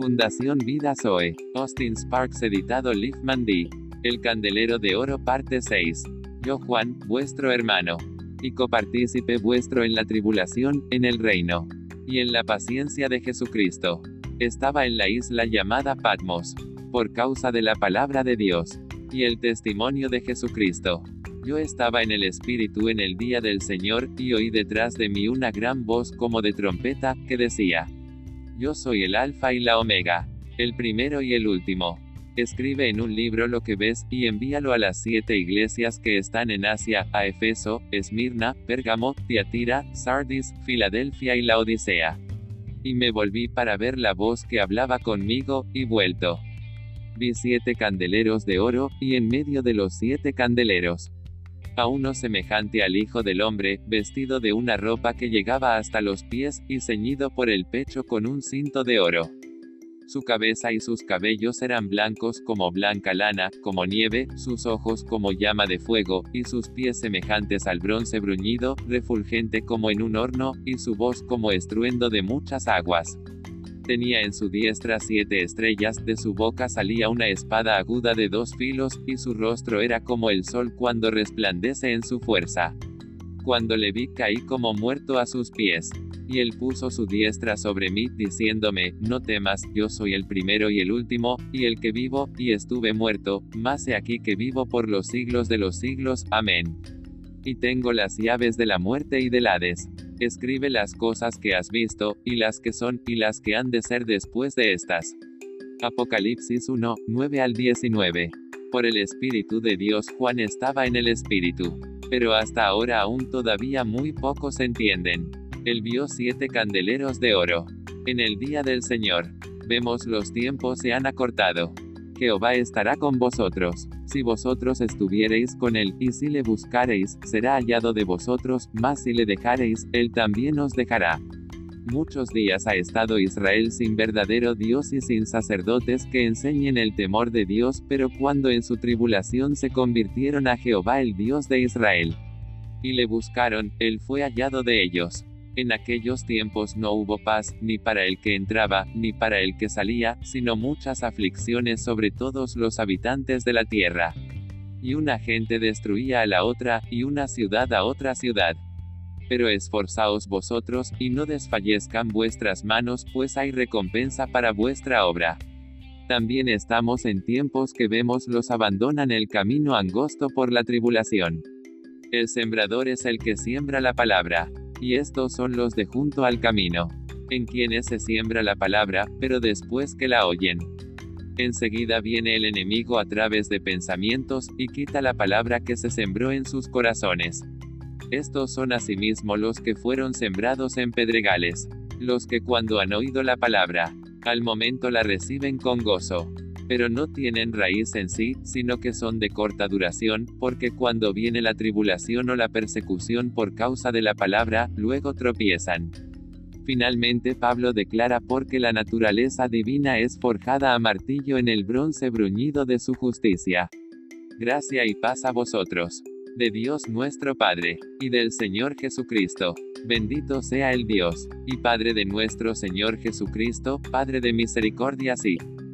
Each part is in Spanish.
Fundación Vida Zoe. Austin Sparks editado Liefman D. El Candelero de Oro parte 6. Yo Juan, vuestro hermano. Y copartícipe vuestro en la tribulación, en el reino. Y en la paciencia de Jesucristo. Estaba en la isla llamada Patmos. Por causa de la palabra de Dios. Y el testimonio de Jesucristo. Yo estaba en el Espíritu en el día del Señor, y oí detrás de mí una gran voz como de trompeta, que decía, Yo soy el Alfa y la Omega, el primero y el último. Escribe en un libro lo que ves, y envíalo a las siete iglesias que están en Asia, a Efeso, Esmirna, Pérgamo, Tiatira, Sardis, Filadelfia y la Odisea. Y me volví para ver la voz que hablaba conmigo, y vuelto. Vi siete candeleros de oro, y en medio de los siete candeleros, a uno semejante al Hijo del Hombre, vestido de una ropa que llegaba hasta los pies, y ceñido por el pecho con un cinto de oro. Su cabeza y sus cabellos eran blancos como blanca lana, como nieve, sus ojos como llama de fuego, y sus pies semejantes al bronce bruñido, refulgente como en un horno, y su voz como estruendo de muchas aguas. Tenía en su diestra siete estrellas, de su boca salía una espada aguda de dos filos, y su rostro era como el sol cuando resplandece en su fuerza. Cuando le vi caí como muerto a sus pies. Y él puso su diestra sobre mí, diciéndome, No temas, yo soy el primero y el último, y el que vivo, y estuve muerto, mas he aquí que vivo por los siglos de los siglos, amén. Y tengo las llaves de la muerte y del Hades. Escribe las cosas que has visto, y las que son, y las que han de ser después de estas. Apocalipsis 1, 9 al 19. Por el Espíritu de Dios Juan estaba en el Espíritu. Pero hasta ahora aún todavía muy pocos entienden. Él vio siete candeleros de oro. En el día del Señor. Vemos los tiempos se han acortado. Jehová estará con vosotros. Si vosotros estuviereis con él, y si le buscareis, será hallado de vosotros, mas si le dejareis, él también os dejará. Muchos días ha estado Israel sin verdadero Dios y sin sacerdotes que enseñen el temor de Dios, pero cuando en su tribulación se convirtieron a Jehová el Dios de Israel, y le buscaron, él fue hallado de ellos. En aquellos tiempos no hubo paz, ni para el que entraba, ni para el que salía, sino muchas aflicciones sobre todos los habitantes de la tierra. Y una gente destruía a la otra, y una ciudad a otra ciudad. Pero esforzaos vosotros, y no desfallezcan vuestras manos, pues hay recompensa para vuestra obra. También estamos en tiempos que vemos los abandonan el camino angosto por la tribulación. El sembrador es el que siembra la palabra. Y estos son los de junto al camino, en quienes se siembra la palabra, pero después que la oyen. Enseguida viene el enemigo a través de pensamientos, y quita la palabra que se sembró en sus corazones. Estos son asimismo los que fueron sembrados en pedregales, los que cuando han oído la palabra, al momento la reciben con gozo, pero no tienen raíz en sí, sino que son de corta duración, porque cuando viene la tribulación o la persecución por causa de la palabra, luego tropiezan. Finalmente Pablo declara porque la naturaleza divina es forjada a martillo en el bronce bruñido de su justicia. Gracia y paz a vosotros. De Dios nuestro Padre, y del Señor Jesucristo. Bendito sea el Dios, y Padre de nuestro Señor Jesucristo, Padre de misericordias y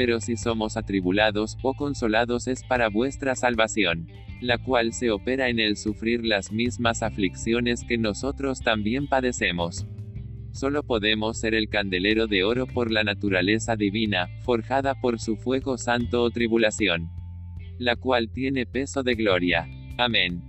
Pero si somos atribulados o consolados es para vuestra salvación la cual se opera en el sufrir las mismas aflicciones que nosotros también padecemos. Solo podemos ser el candelero de oro por la naturaleza divina, forjada por su fuego santo o tribulación, la cual tiene peso de gloria. Amén.